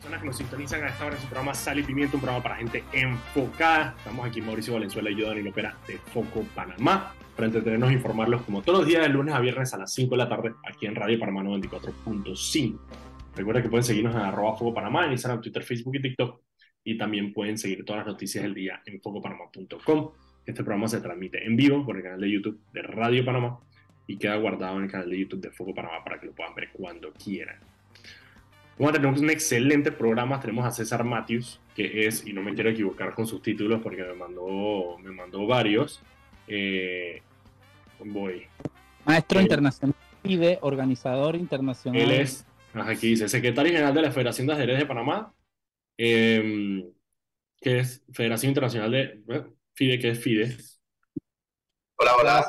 personas que nos sintonizan a esta hora en su programa Sal y Pimiento, un programa para gente enfocada. Estamos aquí Mauricio Valenzuela y yo, Dani Lopera, de Foco Panamá, para entretenernos e informarlos como todos los días de lunes a viernes a las 5 de la tarde, aquí en Radio Panamá 94.5. Recuerda que pueden seguirnos en arroba Foco Panamá, en Instagram, Twitter, Facebook y TikTok. Y también pueden seguir todas las noticias del día en focopanamá.com. Este programa se transmite en vivo por el canal de YouTube de Radio Panamá y queda guardado en el canal de YouTube de Foco Panamá para que lo puedan ver cuando quieran. Vamos a tener un excelente programa. Tenemos a César Matthews, que es, y no me quiero equivocar con sus títulos porque me mandó, me mandó varios. Eh, voy. Maestro internacional y organizador internacional. Él es, aquí dice, secretario general de la Federación de Ajedrez de Panamá, eh, que es Federación Internacional de FIDE, que es FIDE. Hola, hola.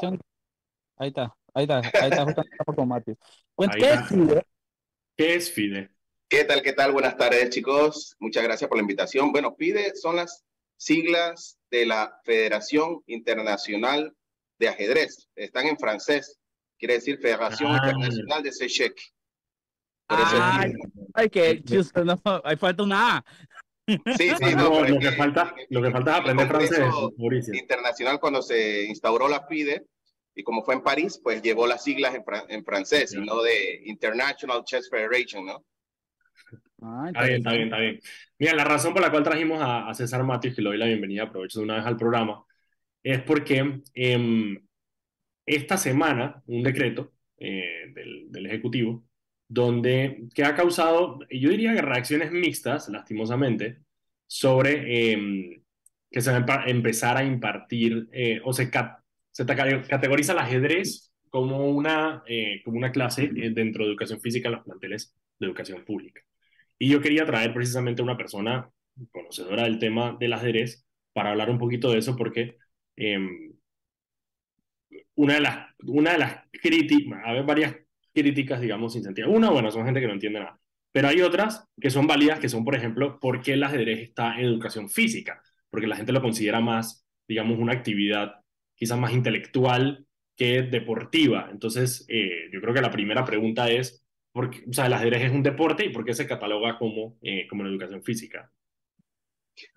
Ahí está, ahí está, ahí está, justo Matthews. ¿Qué es FIDE? ¿Qué es FIDE? ¿Qué tal, qué tal? Buenas tardes, chicos. Muchas gracias por la invitación. Bueno, PIDE son las siglas de la Federación Internacional de Ajedrez. Están en francés. Quiere decir Federación ah. Internacional de Seychelles. Ay, ay, que justo no, hay falta una A. Sí, sí, no, lo, que falta, lo que falta es aprender francés. Internacional cuando se instauró la PIDE, y como fue en París, pues llevó las siglas en, en francés, y no de International Chess Federation, ¿no? Ah, está bien, está bien, está bien. Mira, la razón por la cual trajimos a, César Matius, que le doy la bienvenida, aprovecho de una vez al programa, es porque em, esta semana un decreto eh, del, Ejecutivo, donde que ha causado, yo diría que reacciones mixtas, lastimosamente, sobre em, que se va a empezar a impartir, eh, o se, se categoriza el ajedrez como una, eh, como una clase dentro de educación física en los planteles de educación pública. Y yo quería traer precisamente a una persona conocedora del tema del ajedrez para hablar un poquito de eso, porque em, una de las, las críticas, a ver, varias críticas, digamos, sin sentido. Una, bueno, son gente que no entiende nada. Pero hay otras que son válidas, que son, por ejemplo, por qué el ajedrez está en educación física. Porque la gente lo considera más, digamos, una actividad quizás más intelectual que deportiva. Entonces, eh, yo creo que la primera pregunta es, porque, o sea, el ajedrez es un deporte y por qué se cataloga como, eh, como educación física.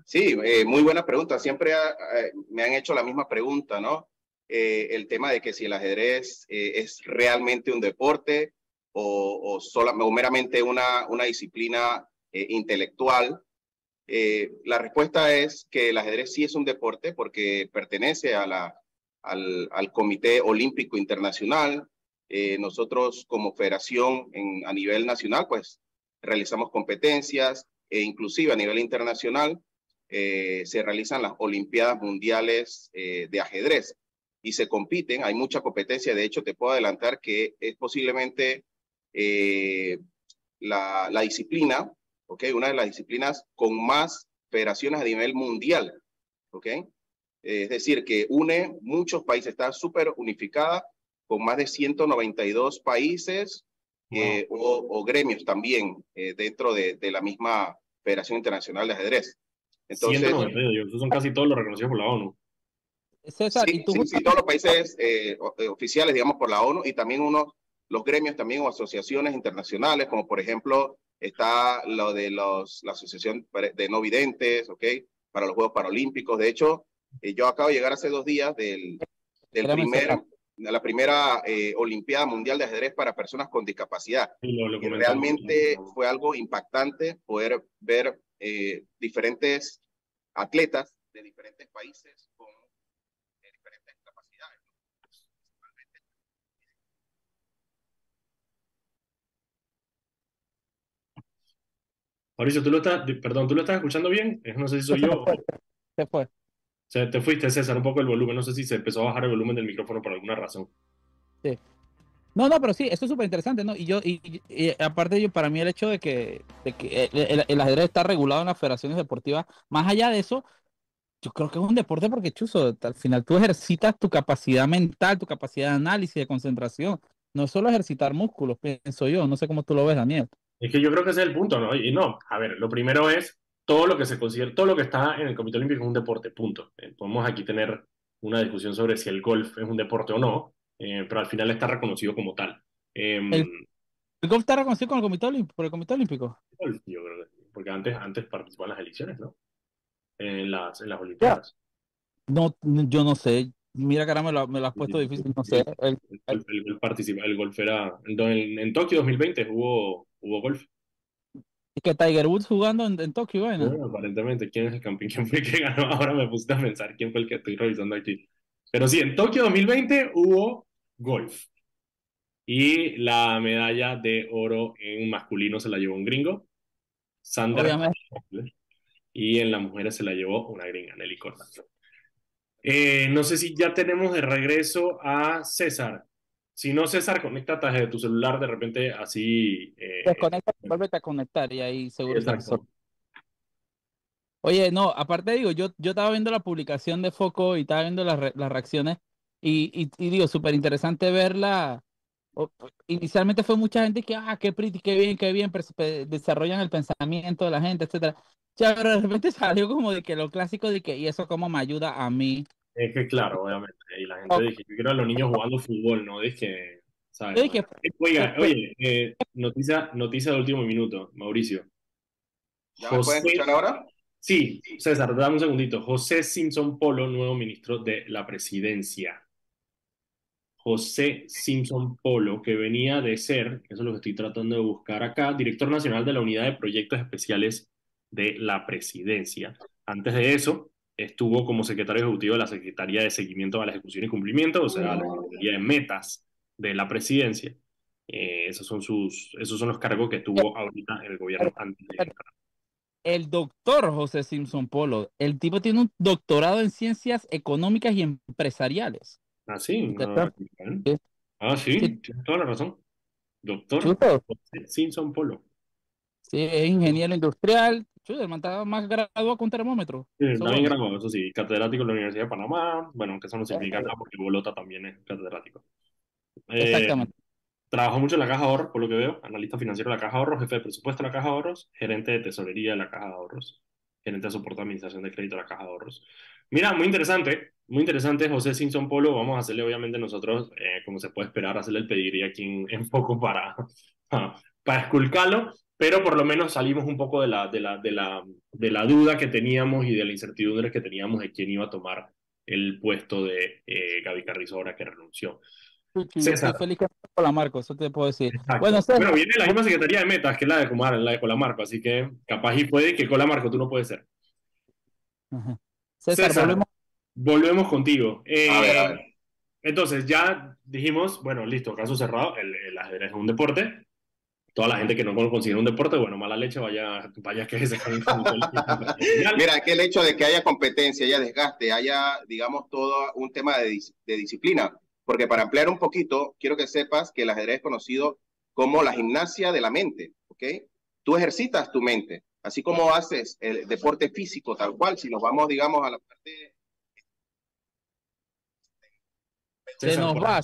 Sí, eh, muy buena pregunta. Siempre eh, me han hecho la misma pregunta, ¿no? el tema de que si el ajedrez es realmente un deporte o, o, sola, o meramente una, una disciplina intelectual. la respuesta es que el ajedrez sí es un deporte porque pertenece al, al Comité Olímpico Internacional, eh, nosotros como federación en, a nivel nacional, pues realizamos competencias e inclusive a nivel internacional eh, se realizan las Olimpiadas Mundiales eh, de ajedrez y se compiten, hay mucha competencia, de hecho te puedo adelantar que es posiblemente la, la, disciplina, ¿ok? Una de las disciplinas con más federaciones a nivel mundial, ¿ok? Es decir, que une muchos países, está súper unificada con más de 192 países eh, o, gremios también eh, dentro de, la misma Federación Internacional de Ajedrez. Entonces, esos son casi todos los reconocidos por la ONU. César, sí, sí, todos los países eh, oficiales, digamos, por la ONU y también unos, los gremios también o asociaciones internacionales, como por ejemplo está lo de los, la Asociación de No Videntes, ¿ok? Para los Juegos Paralímpicos. De hecho, yo acabo de llegar hace dos días del, del primer la primera eh, Olimpiada Mundial de Ajedrez para personas con discapacidad. realmente fue algo impactante poder ver eh, diferentes atletas de diferentes países con eh, diferentes capacidades. Mauricio, ¿tú lo estás, perdón, ¿tú lo estás escuchando bien? No sé si soy yo. Se fue sea, te fuiste, César, un poco el volumen. No sé si se empezó a bajar el volumen del micrófono por alguna razón. Sí. No, no, pero sí, eso es súper interesante, ¿no? Y yo, y, aparte yo, para mí el hecho de que, de que el, ajedrez está regulado en las federaciones deportivas, más allá de eso, yo creo que es un deporte porque, chuzo, al final tú ejercitas tu capacidad mental, tu capacidad de análisis, de concentración. No es solo ejercitar músculos, pienso yo. No sé cómo tú lo ves, Daniel. Es que yo creo que ese es el punto, ¿no? Y no, a ver, lo primero es todo lo que se considera, todo lo que está en el Comité Olímpico es un deporte, punto. Eh, podemos aquí tener una discusión sobre si el golf es un deporte o no, eh, pero al final está reconocido como tal. Em, ¿El, golf está reconocido con el Comité Olímpico, por el Comité Olímpico? yo creo que porque antes, antes participó en las elecciones, ¿no? En las, en las Olimpiadas. No, yo no sé. Mira, cara, me lo, me lo has puesto difícil, no sé. El, el, el, el golf era. En, en, Tokio 2020 hubo, hubo golf. ¿Y que Tiger Woods jugando en, en Tokio, bueno? bueno? aparentemente, ¿quién es el campeón? ¿Quién fue el que ganó? Ahora me puse a pensar quién fue el que estoy revisando aquí. Pero sí, en Tokio 2020 hubo golf. Y la medalla de oro en masculino se la llevó un gringo, Sandra. Y en las mujeres se la llevó una gringa, Nelly Corda. Eh, no sé si ya tenemos de regreso a César. Si no, César, conéctate desde tu celular de repente así. Eh, Desconecta, vuelve a conectar y ahí seguro. Exacto. Oye, no, aparte digo, yo, yo estaba viendo la publicación de Foco y estaba viendo las, las reacciones y, y, y digo, súper interesante verla inicialmente fue mucha gente que, ah, qué pretty, qué bien, qué bien, desarrollan el pensamiento de la gente, etcétera. Ya, pero de repente salió como de que lo clásico de que, y eso cómo me ayuda a mí. Es que claro, obviamente, y la gente dice, yo quiero a los niños jugando fútbol, ¿no? Dije, ¿sabes? Eh, oiga, oye, eh, noticia, noticia de último minuto, Mauricio. ¿Ya me pueden escuchar ahora? Sí, César, dame un segundito. José Simpson Polo, nuevo ministro de la presidencia. José Simpson Polo, que venía de ser, eso es lo que estoy tratando de buscar acá, director nacional de la Unidad de Proyectos Especiales de la Presidencia. Antes de eso, estuvo como secretario ejecutivo de la Secretaría de Seguimiento a la Ejecución y Cumplimiento, o sea, la Secretaría de Metas de la Presidencia. Eh, esos, son sus, esos son los cargos que tuvo ahorita el gobierno antes El doctor José Simpson Polo, el tipo tiene un doctorado en ciencias económicas y empresariales. Ah, sí. ah, sí, tienes toda la razón. Doctor Simpson Polo. Sí, es ingeniero industrial. Chuta, el man más graduado con termómetro. Sí, está bien graduado, eso sí. Catedrático de la Universidad de Panamá. Bueno, aunque eso no significa nada porque Bolota también es catedrático. Eh, Exactamente. Trabajó mucho en la Caja de Ahorros, por lo que veo. Analista financiero de la Caja de Ahorros, jefe de presupuesto de la Caja de Ahorros, gerente de tesorería de la Caja de Ahorros, gerente de soporte de administración de crédito de la Caja de Ahorros. Mira, muy interesante. Muy interesante, José Simpson Polo. Vamos a hacerle, obviamente, nosotros, eh, como se puede esperar, hacerle el pediría aquí en, en poco para, para esculcarlo, pero por lo menos salimos un poco de la, de, la, de, la, de la duda que teníamos y de la incertidumbre que teníamos de quién iba a tomar el puesto de eh, Gaby Carrizo ahora que renunció. César. feliz con la Marco, eso te puedo decir. Bueno, viene la misma Secretaría de Metas que la de Comar, la de Colamarco, así que capaz y puede que Colamarco tú no puedes ser. César, César, volvemos Volvemos contigo. Eh, entonces, ya dijimos, bueno, listo, caso cerrado, el, ajedrez es un deporte. Toda la gente que no considera un deporte, bueno, mala leche, vaya, vaya que se Mira, que el hecho de que haya competencia, haya desgaste, haya, digamos, todo un tema de, de disciplina. Porque para ampliar un poquito, quiero que sepas que el ajedrez es conocido como la gimnasia de la mente, ¿ok? Tú ejercitas tu mente, así como haces el deporte físico tal cual, si nos vamos, digamos, a la parte se nos va.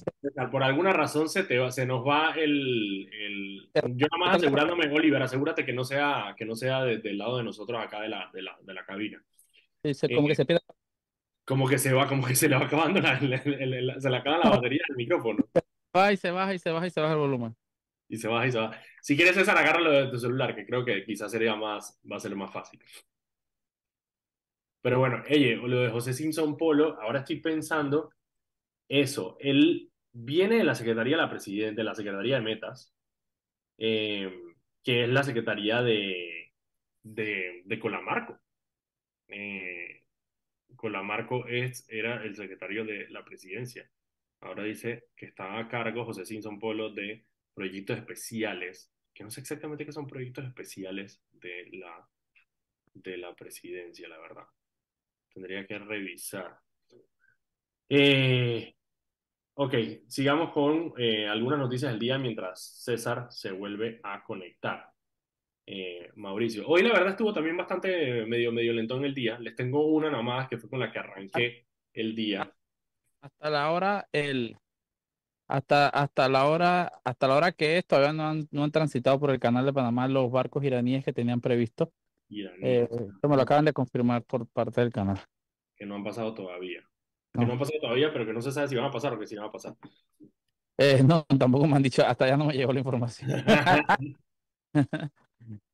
Por alguna razón se, te se nos va el, el... Yo nada más asegurándome, Oliver, asegúrate que no sea, que no sea desde el lado de nosotros acá de la, de la, de la cabina. como que se pierde. Como que se va, como que se le va acabando, la, se le acaba la batería del micrófono. Va y se baja y se baja y se baja el volumen. Y se baja y se baja. Si quieres, César, agárralo de tu celular, que creo que quizás sería más, va a ser más fácil. Pero bueno, oye, lo de José Simpson Polo, ahora estoy pensando eso, él viene de la Secretaría de la Presidenta, de la Secretaría de Metas, eh, que es la Secretaría de, de, Colamarco. Eh, Colamarco es, era el secretario de la presidencia. Ahora dice que estaba a cargo José Simpson Polo de proyectos especiales, que no sé exactamente qué son proyectos especiales de la, de la presidencia, la verdad. Tendría que revisar. Eh, Ok, sigamos con eh, algunas noticias del día mientras César se vuelve a conectar. Eh, Mauricio, hoy la verdad estuvo también bastante medio, medio lento en el día. Les tengo una nada más que fue con la que arranqué el día. Hasta la hora, el, hasta, hasta la hora, hasta la hora que es, todavía no han, no han transitado por el canal de Panamá los barcos iraníes que tenían previsto. Eh, me lo acaban de confirmar por parte del canal. Que no han pasado todavía. Que no han pasado todavía, pero que no se sabe si van a pasar o que si van a pasar. Eh, no, tampoco me han dicho, hasta ya no me llegó la información.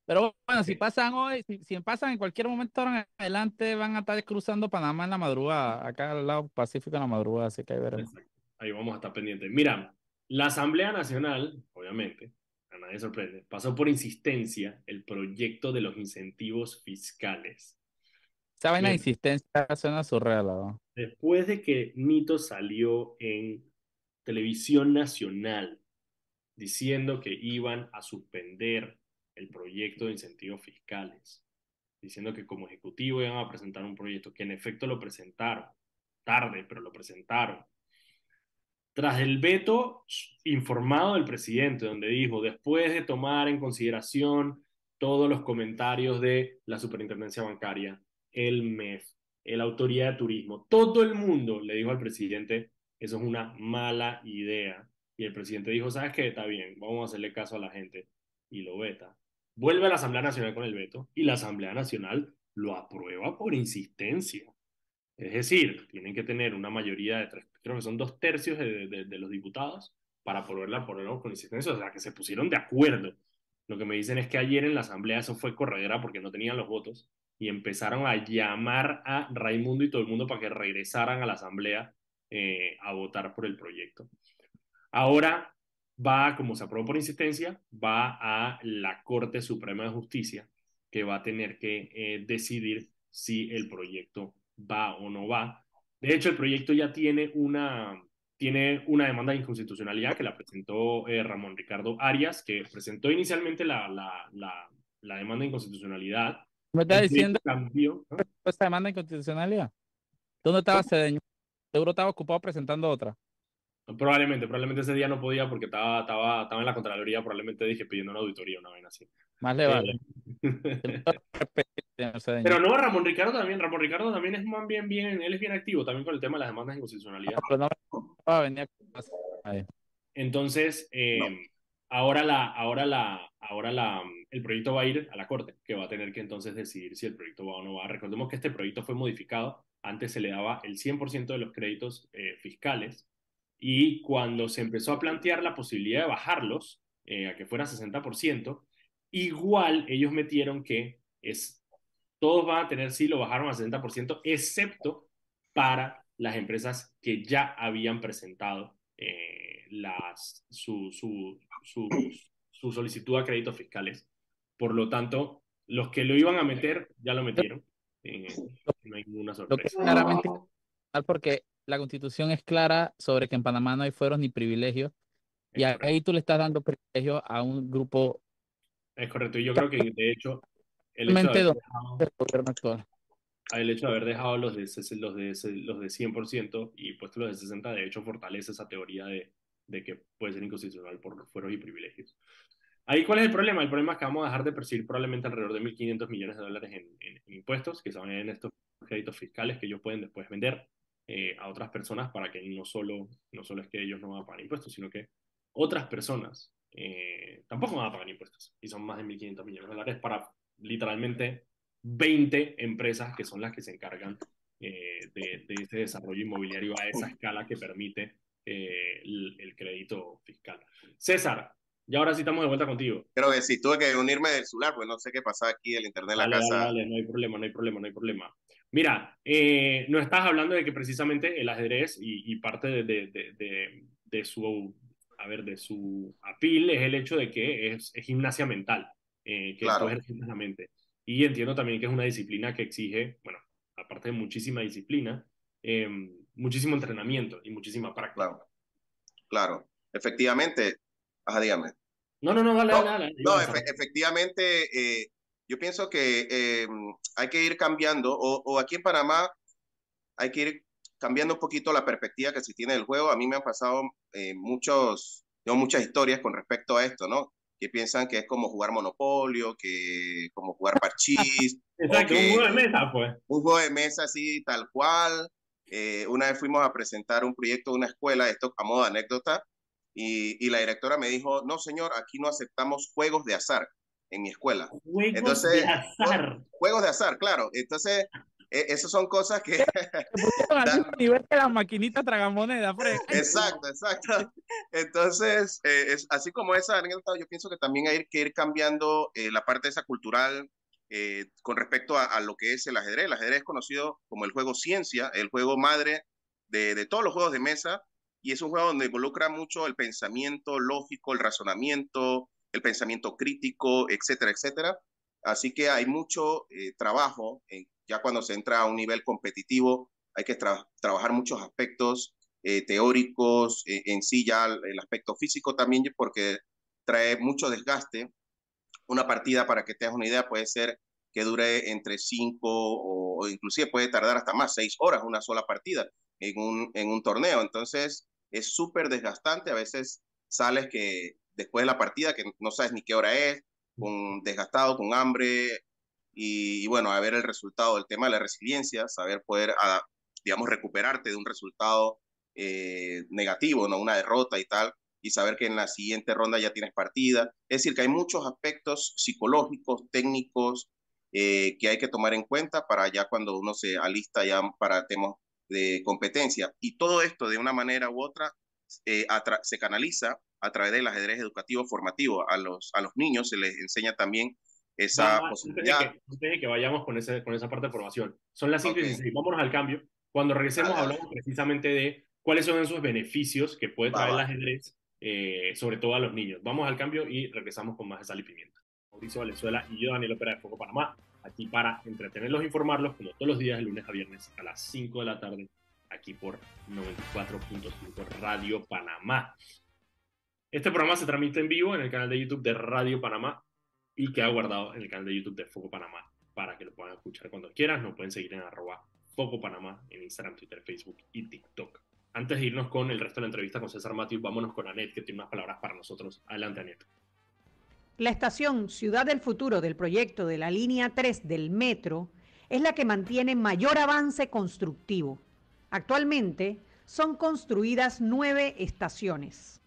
Pero bueno, si pasan hoy, si, pasan en cualquier momento ahora adelante, van a estar cruzando Panamá en la madrugada, acá al lado Pacífico en la madrugada, así que ahí veremos. Ahí vamos a estar pendientes. Mira, la Asamblea Nacional, obviamente, a nadie sorprende, pasó por insistencia el proyecto de los incentivos fiscales. Esa vaina de insistencia suena surreal, ¿no? Después de que Nito salió en televisión nacional diciendo que iban a suspender el proyecto de incentivos fiscales, diciendo que como ejecutivo iban a presentar un proyecto, que en efecto lo presentaron, tarde, pero lo presentaron. Tras el veto informado del presidente, donde dijo, después de tomar en consideración todos los comentarios de la superintendencia bancaria, el MEF, la autoridad de turismo, todo el mundo le dijo al presidente, eso es una mala idea. Y el presidente dijo, ¿sabes qué? Está bien, vamos a hacerle caso a la gente. Y lo veta. Vuelve a la Asamblea Nacional con el veto y la Asamblea Nacional lo aprueba por insistencia. Es decir, tienen que tener una mayoría de tres, creo que son dos tercios de, los diputados para poderla poner con insistencia, o sea, que se pusieron de acuerdo. Lo que me dicen es que ayer en la Asamblea eso fue corredera porque no tenían los votos y empezaron a llamar a Raimundo y todo el mundo para que regresaran a la Asamblea eh, a votar por el proyecto. Ahora va, como se aprobó por insistencia, va a la Corte Suprema de Justicia, que va a tener que eh, decidir si el proyecto va o no va. De hecho, el proyecto ya tiene una, tiene una demanda de inconstitucionalidad que la presentó eh, Ramón Ricardo Arias, que presentó inicialmente la, la, la, demanda de inconstitucionalidad. ¿Me está diciendo esta demanda de inconstitucionalidad? ¿Dónde estaba Cedeño? Seguro estaba ocupado presentando otra. Probablemente, probablemente ese día no podía porque estaba, estaba, estaba en la Contraloría, probablemente dije pidiendo una auditoría, una vez así. Más le eh, vale. pero no, Ramón Ricardo también, Ramón Ricardo también es más bien, bien, él es bien activo también con el tema de las demandas de inconstitucionalidad. Entonces, eh, ahora la, ahora la, ahora la, el proyecto va a ir a la Corte, que va a tener que entonces decidir si el proyecto va o no va. Recordemos que este proyecto fue modificado, antes se le daba el 100% de los créditos eh, fiscales y cuando se empezó a plantear la posibilidad de bajarlos eh, a que fuera 60%, igual ellos metieron que es, todos van a tener, sí, lo bajaron a 60%, excepto para las empresas que ya habían presentado eh, las, su, su, su, su, solicitud a créditos fiscales. Por lo tanto, los que lo iban a meter, ya lo metieron. Eh, no hay ninguna sorpresa. Claramente, porque la constitución es clara sobre que en Panamá no hay fueros ni privilegios. Y ahí tú le estás dando privilegio a un grupo. Es correcto. Y yo creo que, de hecho, el hecho de, el hecho de haber dejado los de, los de, los de 100% y puesto los de 60%, de hecho, fortalece esa teoría de, de que puede ser inconstitucional por fueros y privilegios. Ahí, ¿cuál es el problema? El problema es que vamos a dejar de percibir probablemente alrededor de 1.500 millones de dólares en, en, en impuestos, que son en estos créditos fiscales que ellos pueden después vender eh, a otras personas para que no solo, no solo es que ellos no van a pagar impuestos, sino que otras personas eh, tampoco van a pagar impuestos. Y son más de 1.500 millones de dólares para literalmente 20 empresas que son las que se encargan eh, de, de, este desarrollo inmobiliario a esa escala que permite el, el, crédito fiscal. César, y ahora sí estamos de vuelta contigo. Creo que sí, tuve que unirme del celular, pues no sé qué pasa aquí, el internet de la casa. Dale, no hay problema, no hay problema, no hay problema. Mira, eh, no estás hablando de que precisamente el ajedrez y, parte de, de, de, su, a ver, de su apil es el hecho de que es, es gimnasia mental, eh, que claro. la mente. Y entiendo también que es una disciplina que exige, bueno, aparte de muchísima disciplina, eh, muchísimo entrenamiento y muchísima práctica. Claro, claro. efectivamente. Ajá, dígame. No, no, no, dale, no, dale. No, efectivamente, eh, yo pienso que eh, hay que ir cambiando, o, aquí en Panamá hay que ir cambiando un poquito la perspectiva que se tiene del juego. A mí me han pasado eh, muchos, muchas historias con respecto a esto, ¿no? Que piensan que es como jugar Monopolio, que como jugar parchís. Exacto, un juego de mesa, pues. Un juego de mesa así, tal cual. Eh, una vez fuimos a presentar un proyecto de una escuela, esto a modo de anécdota, y, y la directora me dijo, no señor, aquí no aceptamos juegos de azar en mi escuela. Juegos de azar. Juegos de azar, claro. Entonces, esas son cosas que... al nivel que la maquinita tragamoneda, Exacto, exacto. Entonces, eh, es, así como esa anécdota, yo pienso que también hay que ir cambiando eh, la parte esa cultural eh, con respecto a, lo que es el ajedrez. El ajedrez es conocido como el juego ciencia, el juego madre de, de todos los juegos de mesa, y es un juego donde involucra mucho el pensamiento lógico, el razonamiento, el pensamiento crítico, etcétera, etcétera. Así que hay mucho eh, trabajo, ya cuando se entra a un nivel competitivo, hay que trabajar muchos aspectos eh, teóricos, eh, en sí ya el, aspecto físico también, porque trae mucho desgaste. Una partida, para que tengas una idea, puede ser que dure entre cinco o, o inclusive puede tardar hasta más, seis horas una sola partida en un, en un torneo. Entonces, es súper desgastante. A veces sales que después de la partida, que no sabes ni qué hora es, con desgastado, con hambre, y, bueno, a ver el resultado, el tema de la resiliencia, saber poder, ah, digamos, recuperarte de un resultado eh, negativo, ¿no? Una derrota y tal, y saber que en la siguiente ronda ya tienes partida. Es decir, que hay muchos aspectos psicológicos, técnicos, eh, que hay que tomar en cuenta para ya cuando uno se alista ya para temas de competencia. Y todo esto de una manera u otra eh, se canaliza a través del ajedrez educativo formativo. A los, a los niños se les enseña también esa posibilidad. Antes de, que, que, vayamos con, ese, con esa parte de formación, son las 5 y vámonos al cambio. Cuando regresemos hablamos precisamente de cuáles son esos beneficios que puede traer el ajedrez, eh, sobre todo a los niños. Vamos al cambio y regresamos con más de sal y pimienta. Mauricio Valenzuela y yo, Daniel Opera de Foco Panamá, aquí para entretenerlos e informarlos, como todos los días, de lunes a viernes a las 5 de la tarde, aquí por 94.5 Radio Panamá. Este programa se transmite en vivo en el canal de YouTube de Radio Panamá y queda guardado en el canal de YouTube de Foco Panamá para que lo puedan escuchar cuando quieran. Nos pueden seguir en arroba Foco Panamá en Instagram, Twitter, Facebook y TikTok. Antes de irnos con el resto de la entrevista con César Matthews, vámonos con Anet, que tiene unas palabras para nosotros. Adelante, Anet. La estación Ciudad del Futuro del proyecto de la línea 3 del metro es la que mantiene mayor avance constructivo. Actualmente son construidas nueve estaciones.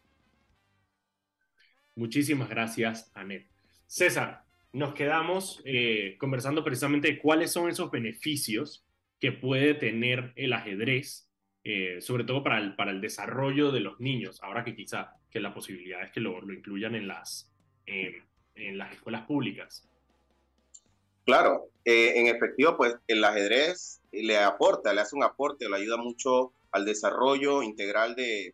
Muchísimas gracias, Anet. César, nos quedamos eh, conversando precisamente de cuáles son esos beneficios que puede tener el ajedrez, eh, sobre todo para el, para el desarrollo de los niños, ahora que quizá que la posibilidad es que lo, lo incluyan en las, en las escuelas públicas. Claro, eh, en efectivo, pues el ajedrez le aporta, le hace un aporte, le ayuda mucho al desarrollo integral de,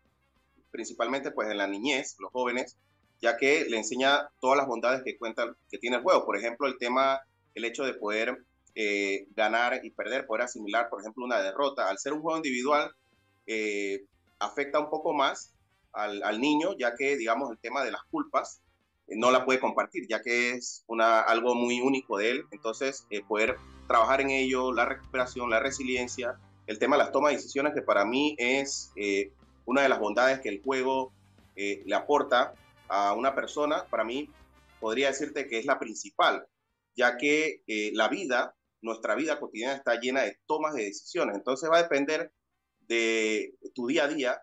principalmente pues en la niñez, los jóvenes, ya que le enseña todas las bondades que cuenta, que tiene el juego. Por ejemplo, el tema, el hecho de poder eh, ganar y perder, poder asimilar, por ejemplo, una derrota. Al ser un juego individual, eh, afecta un poco más al, niño, ya que, digamos, el tema de las culpas eh, no la puede compartir, ya que es una, algo muy único de él. Entonces, poder trabajar en ello, la recuperación, la resiliencia, el tema de las tomas de decisiones, que para mí es una de las bondades que el juego le aporta a una persona, para mí podría decirte que es la principal, ya que eh, la vida, nuestra vida cotidiana está llena de tomas de decisiones. Entonces va a depender de tu día a día,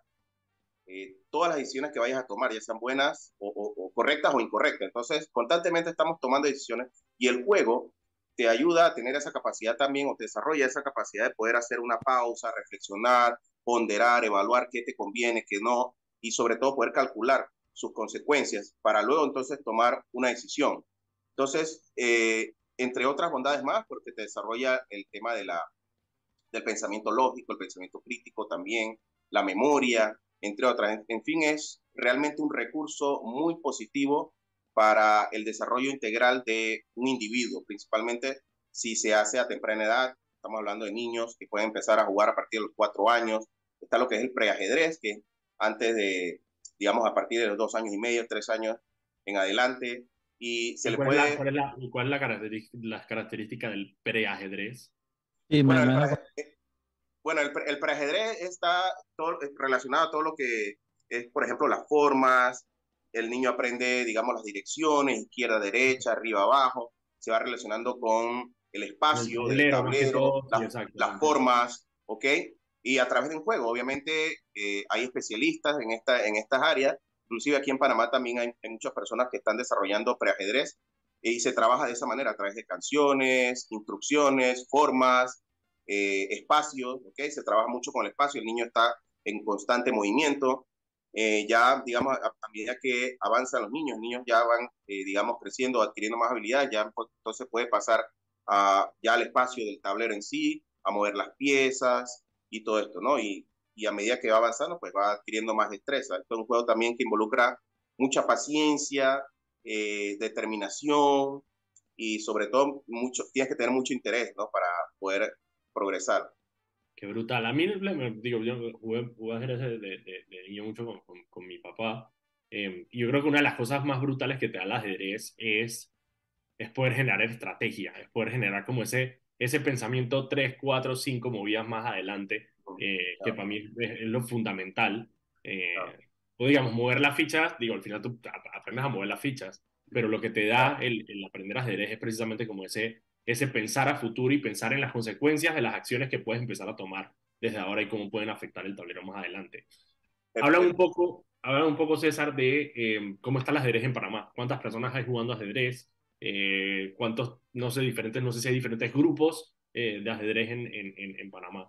eh, todas las decisiones que vayas a tomar, ya sean buenas o, correctas o incorrectas. Entonces, constantemente estamos tomando decisiones y el juego te ayuda a tener esa capacidad también o te desarrolla esa capacidad de poder hacer una pausa, reflexionar, ponderar, evaluar qué te conviene, qué no, y sobre todo poder calcular sus consecuencias para luego entonces tomar una decisión. Entonces, eh, entre otras bondades más, porque te desarrolla el tema de la, del pensamiento lógico, el pensamiento crítico también, la memoria, entre otras. En, fin, es realmente un recurso muy positivo para el desarrollo integral de un individuo, principalmente si se hace a temprana edad. Estamos hablando de niños que pueden empezar a jugar a partir de los cuatro años. Está lo que es el preajedrez, que antes de, digamos, a partir de los dos años y medio, tres años en adelante. Y se le puede... La, ¿Cuál es, la, cuál es la característica, las características del preajedrez? bueno, el, bueno, el, preajedrez está todo, relacionado a todo lo que es, por ejemplo, las formas, el niño aprende, digamos, las direcciones, izquierda, derecha, arriba, abajo, se va relacionando con el espacio el tablero, las formas, ¿ok? Y a través de un juego. Obviamente eh, hay especialistas en, esta, en estas áreas, inclusive aquí en Panamá también hay, muchas personas que están desarrollando preajedrez y se trabaja de esa manera, a través de canciones, instrucciones, formas, eh, espacio, ¿ok? Se trabaja mucho con el espacio, el niño está en constante movimiento. Eh, ya, digamos, a, medida que avanzan los niños, niños ya van, eh, digamos, creciendo, adquiriendo más habilidades, ya entonces puede pasar a, ya al espacio del tablero en sí, a mover las piezas y todo esto, ¿no? Y, y a medida que va avanzando, pues va adquiriendo más destreza. Esto es un juego también que involucra mucha paciencia, determinación y sobre todo mucho, tienes que tener mucho interés, ¿no? Para poder progresar. Qué brutal. A mí, digo, yo jugué, jugué ajedrez de, de, de, niño mucho con, con, mi papá. Eh, yo creo que una de las cosas más brutales que te da el ajedrez es, es poder generar estrategia, es poder generar como ese, ese pensamiento 3, 4, 5 movidas más adelante, eh, que para mí es, lo fundamental. Eh, o digamos, mover las fichas, digo, al final tú aprendes a mover las fichas, pero lo que te da el, el aprender ajedrez es precisamente como ese ese pensar a futuro y pensar en las consecuencias de las acciones que puedes empezar a tomar desde ahora y cómo pueden afectar el tablero más adelante. Habla un poco, habla un poco César, de em, cómo está el ajedrez en Panamá. ¿Cuántas personas hay jugando ajedrez? Eh, ¿Cuántos, no sé, diferentes, no sé si hay diferentes grupos eh, de ajedrez en, en, en, Panamá?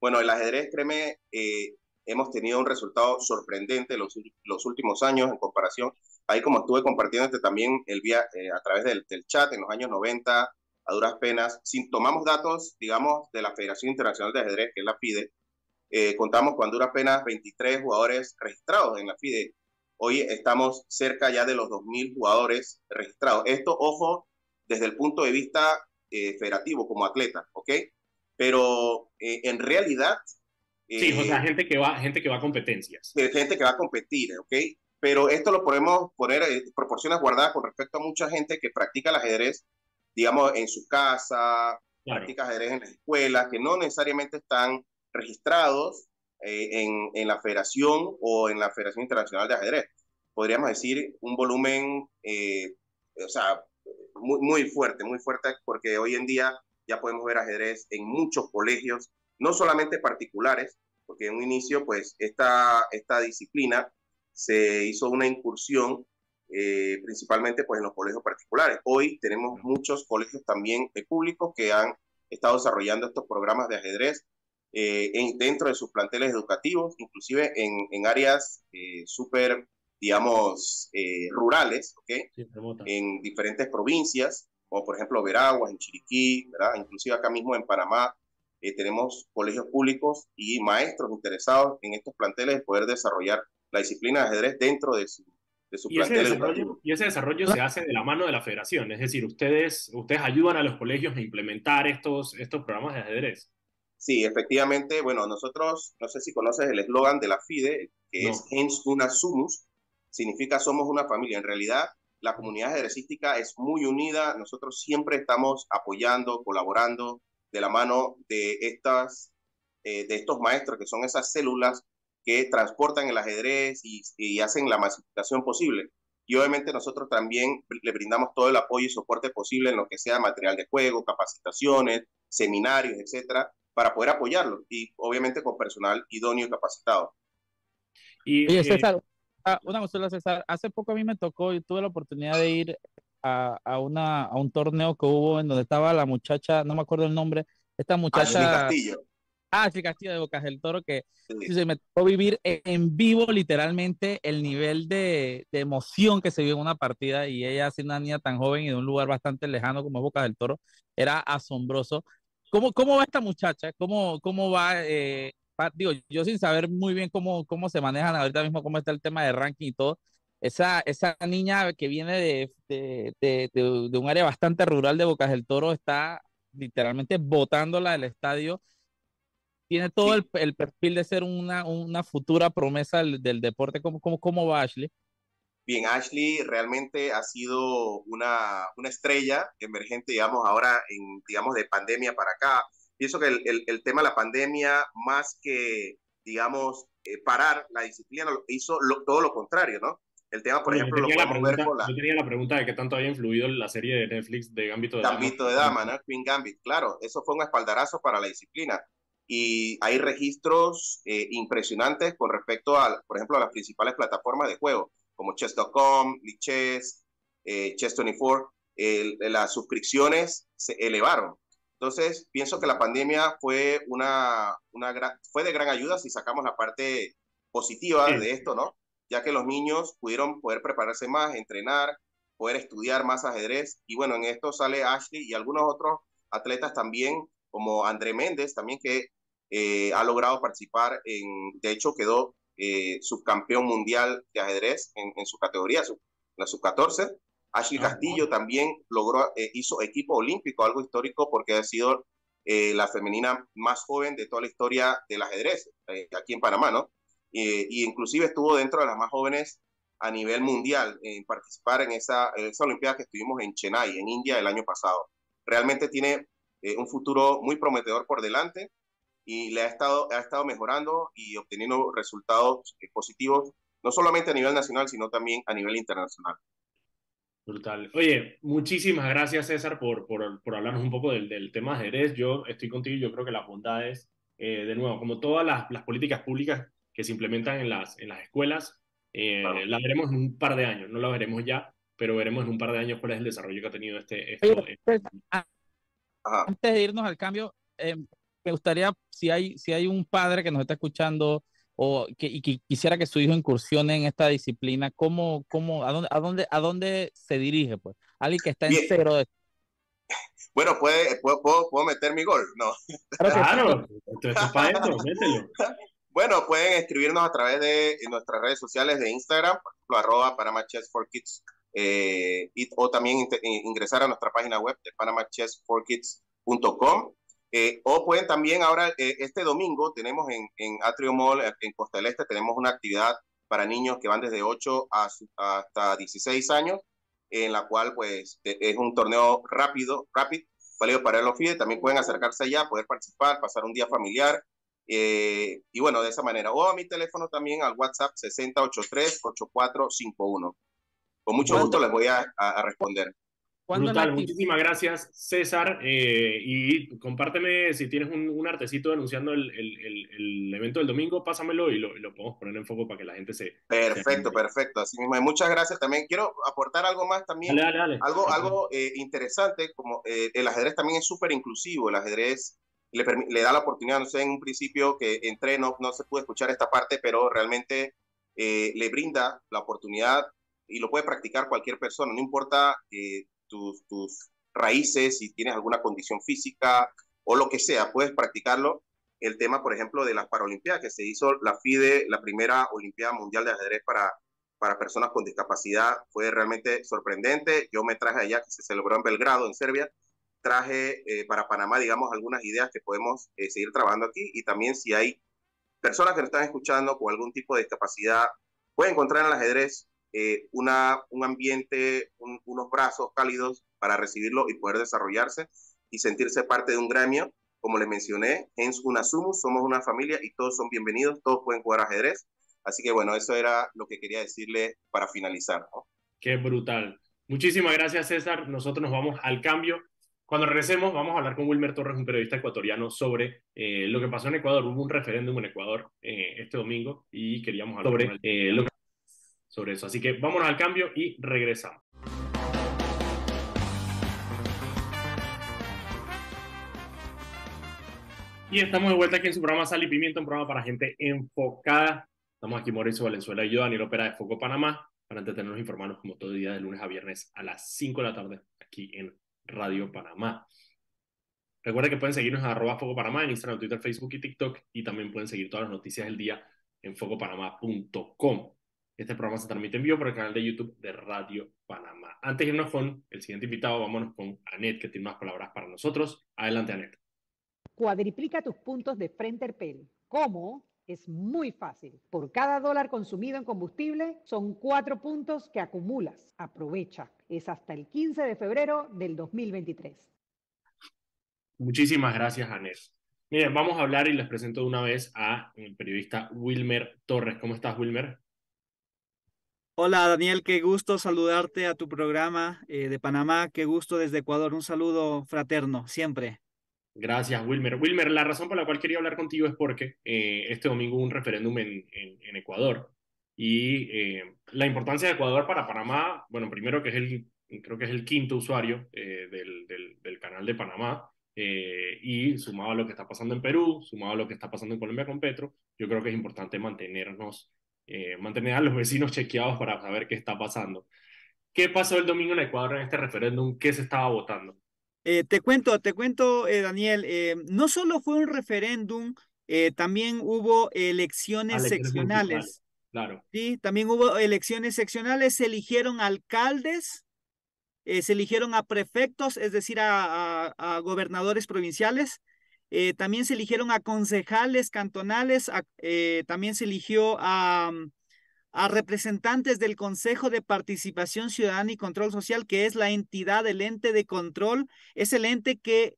Bueno, el ajedrez, créeme, eh, hemos tenido un resultado sorprendente los, los últimos años en comparación ahí como estuve compartiéndote también el vía, eh, a través del, chat en los años 90, a duras penas, si tomamos datos, digamos, de la Federación Internacional de Ajedrez, que es la FIDE, contamos con duras penas 23 jugadores registrados en la FIDE. Hoy estamos cerca ya de los 2.000 jugadores registrados. Esto, ojo, desde el punto de vista eh, federativo como atleta, ¿ok? Pero en realidad... sí, o sea, gente que, va, gente que va a competencias. Gente que va a competir, ¿ok? pero esto lo podemos poner en proporciones guardadas con respecto a mucha gente que practica el ajedrez, digamos, en su casa, practica ajedrez en las escuelas, que no necesariamente están registrados eh, en, en, la federación o en la Federación Internacional de Ajedrez. Podríamos decir un volumen, eh, o sea, muy, muy fuerte, muy fuerte, porque hoy en día ya podemos ver ajedrez en muchos colegios, no solamente particulares, porque en un inicio, pues, esta, esta disciplina se hizo una incursión eh, principalmente pues, en los colegios particulares. Hoy tenemos muchos colegios también públicos que han estado desarrollando estos programas de ajedrez eh, en, dentro de sus planteles educativos, inclusive en, en áreas eh, súper, digamos, rurales, ¿okay? en diferentes provincias, como por ejemplo Veraguas, en Chiriquí, ¿verdad? inclusive acá mismo en Panamá, tenemos colegios públicos y maestros interesados en estos planteles de poder desarrollar la disciplina de ajedrez dentro de su, de su ¿Y ese, desarrollo, y ese desarrollo se hace de la mano de la federación, es decir, ustedes, ustedes ayudan a los colegios a implementar estos, estos programas de ajedrez. Sí, efectivamente, bueno, nosotros, no sé si conoces el eslogan de la FIDE, que es Ens una sumus, significa somos una familia. En realidad, la comunidad ajedrecística es muy unida, nosotros siempre estamos apoyando, colaborando de la mano de, estas, eh, de estos maestros que son esas células que transportan el ajedrez y, hacen la masificación posible. Y obviamente nosotros también le brindamos todo el apoyo y soporte posible en lo que sea material de juego, capacitaciones, seminarios, etcétera, para poder apoyarlo y obviamente con personal idóneo y capacitado. Y, Oye, eh, César, ah, una cosa, César, hace poco a mí me tocó y tuve la oportunidad de ir a, a, una, a un torneo que hubo en donde estaba la muchacha, no me acuerdo el nombre, esta ah, muchacha. Castillo. Ah, sí, Castillo de Bocas del Toro, que se me tocó vivir en vivo literalmente el nivel de, de, emoción que se vio en una partida y ella siendo una niña tan joven y de un lugar bastante lejano como Bocas del Toro, era asombroso. ¿Cómo, cómo va esta muchacha? ¿Cómo, cómo va? Eh, digo, yo sin saber muy bien cómo, cómo se manejan ahorita mismo, cómo está el tema de ranking y todo, esa, esa niña que viene de, de, de, de un área bastante rural de Bocas del Toro está literalmente botándola del estadio tiene todo el, el, perfil de ser una, una futura promesa del, del deporte. ¿Cómo, cómo, ¿Cómo va Ashley? Bien, Ashley realmente ha sido una, una estrella emergente, digamos, ahora, en, digamos, de pandemia para acá. Pienso que el, el, el tema de la pandemia, más que, digamos, eh, parar la disciplina, hizo lo, todo lo contrario, ¿no? El tema, por ejemplo, lo podemos ver con la... Yo tenía la pregunta de qué tanto había influido la serie de Netflix de Gambito de Dama. Gambito de Dama, ¿no? Queen Gambit, claro. Eso fue un espaldarazo para la disciplina y hay registros eh, impresionantes con respecto a, por ejemplo, a las principales plataformas de juego, como Chess.com, Lichess, eh, Chess24, las suscripciones se elevaron. Entonces, pienso que la pandemia fue, una, una gran, fue de gran ayuda si sacamos la parte positiva de esto, ¿no? Ya que los niños pudieron poder prepararse más, entrenar, poder estudiar más ajedrez. Y bueno, en esto sale Ashley y algunos otros atletas también, como André Méndez, también que eh, ha logrado participar en, de hecho quedó eh, subcampeón mundial de ajedrez en, su categoría, la sub-14. Ashley ah, Castillo también logró, eh, hizo equipo olímpico, algo histórico porque ha sido la femenina más joven de toda la historia del ajedrez aquí en Panamá, ¿no? y inclusive estuvo dentro de las más jóvenes a nivel mundial en participar en esa, en esa Olimpiada que estuvimos en Chennai, en India, el año pasado. Realmente tiene un futuro muy prometedor por delante y le ha estado, ha estado mejorando y obteniendo resultados eh, positivos, no solamente a nivel nacional, sino también a nivel internacional. Brutal. Oye, muchísimas gracias César por, por, por hablarnos un poco del, del tema de Jerez. Yo estoy contigo y yo creo que las bondades, eh, de nuevo, como todas las, las, políticas públicas que se implementan en las, en las escuelas, eh, las veremos en un par de años, no las veremos ya, pero veremos en un par de años cuál es el desarrollo que ha tenido este... este antes de irnos al cambio, eh, me gustaría, si hay, si hay un padre que nos está escuchando o que, y que quisiera que su hijo incursione en esta disciplina, ¿cómo, cómo, a, dónde, a, dónde, ¿a dónde se dirige? Pues? Alguien que está en cero de... Bueno, puede, puedo, puedo, meter mi gol, ¿no? Claro, claro. mételo. Bueno, pueden escribirnos a través de nuestras redes sociales de Instagram, por ejemplo, arroba Panama Chess for Kids, eh, o también ingresar a nuestra página web de panamachessforkids.com eh, o pueden también ahora, eh, este domingo tenemos en, en Atrio Mall, eh, en Costa del Este, tenemos una actividad para niños que van desde 8 a, hasta 16 años, en la cual pues es un torneo rápido, rápido, válido para los FIDE, también pueden acercarse allá, poder participar, pasar un día familiar, y bueno, de esa manera. O a mi teléfono también al WhatsApp 6083-8451. Con mucho gusto les voy a, a responder. Brutal, muchísimas gracias César eh, y compárteme si tienes un, un artecito anunciando el, el, el, evento del domingo, pásamelo y lo, lo, podemos poner en foco para que la gente se... Perfecto, perfecto, así mismo. Muchas gracias también. Quiero aportar algo más también, dale, dale, algo, algo eh, interesante, como eh, el ajedrez también es súper inclusivo, el ajedrez le, le, da la oportunidad, no sé, en un principio que entré, no, no se pudo escuchar esta parte, pero realmente le brinda la oportunidad y lo puede practicar cualquier persona, no importa tus, tus raíces, si tienes alguna condición física o lo que sea, puedes practicarlo. El tema, por ejemplo, de las Paralimpiadas, que se hizo la FIDE, la primera Olimpiada Mundial de Ajedrez para, para personas con discapacidad, fue realmente sorprendente. Yo me traje allá, que se celebró en Belgrado, en Serbia, traje eh, para Panamá, digamos, algunas ideas que podemos eh, seguir trabajando aquí y también si hay personas que nos están escuchando con algún tipo de discapacidad, pueden encontrar en el ajedrez eh, una, un ambiente, unos brazos cálidos para recibirlo y poder desarrollarse y sentirse parte de un gremio. Como les mencioné, en Unasumus somos una familia y todos son bienvenidos, todos pueden jugar ajedrez. Así que bueno, eso era lo que quería decirle para finalizar. Qué brutal. Muchísimas gracias, César. Nosotros nos vamos al cambio. Cuando regresemos, vamos a hablar con Wilmer Torres, un periodista ecuatoriano, sobre eh, lo que pasó en Ecuador. Hubo un referéndum en Ecuador eh, este domingo y queríamos hablar sobre lo que sobre eso. Así que vámonos al cambio y regresamos. Y estamos de vuelta aquí en su programa Sal y Pimiento, un programa para gente enfocada. Estamos aquí Mauricio Valenzuela y yo, Daniel Opera de Foco Panamá, para entretenernos e informarnos como todo el día de lunes a viernes a las 5 de la tarde aquí en Radio Panamá. Recuerden que pueden seguirnos en arroba Foco Panamá en Instagram, Twitter, Facebook y TikTok y también pueden seguir todas las noticias del día en focopanamá.com. Este programa se transmite en vivo por el canal de YouTube de Radio Panamá. Antes de irnos con el siguiente invitado, vámonos con Anet, que tiene más palabras para nosotros. Adelante, Anet. Cuadriplica tus puntos de Frente Pel. ¿Cómo? Es muy fácil. Por cada dólar consumido en combustible, son cuatro puntos que acumulas. Aprovecha. Es hasta el 15 de febrero del 2023. Muchísimas gracias, Anet. Miren, vamos a hablar y les presento de una vez a el periodista Wilmer Torres. ¿Cómo estás, Wilmer? Hola Daniel, qué gusto saludarte a tu programa eh, de Panamá, qué gusto desde Ecuador, un saludo fraterno, siempre. Gracias, Wilmer. Wilmer, la razón por la cual quería hablar contigo es porque eh, este domingo hubo un referéndum en, Ecuador y eh, la importancia de Ecuador para Panamá, bueno, primero que es el, creo que es el quinto usuario del, canal de Panamá y sumado a lo que está pasando en Perú, sumado a lo que está pasando en Colombia con Petro, yo creo que es importante mantenernos, eh, mantener a los vecinos chequeados para saber qué está pasando. ¿Qué pasó el domingo en Ecuador en este referéndum? ¿Qué se estaba votando? Eh, te cuento, te cuento, Daniel, no solo fue un referéndum, también hubo elecciones, seccionales. Claro. Sí, también hubo elecciones seccionales, se eligieron alcaldes eh, se eligieron a prefectos, es decir, a, gobernadores provinciales. Eh, también se eligieron a concejales cantonales, eh, también se eligió a, a, representantes del Consejo de Participación Ciudadana y Control Social, que es la entidad, el ente de control, es el ente que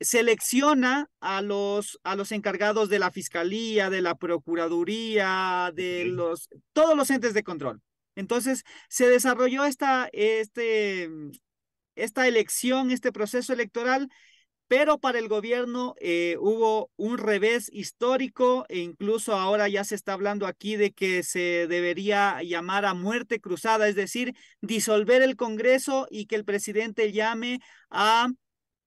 selecciona a los, a los encargados de la Fiscalía, de la Procuraduría, de los, todos los entes de control. Entonces, se desarrolló esta, este, esta elección, este proceso electoral, pero para el gobierno eh, hubo un revés histórico e incluso ahora ya se está hablando aquí de que se debería llamar a muerte cruzada, es decir, disolver el Congreso y que el presidente llame a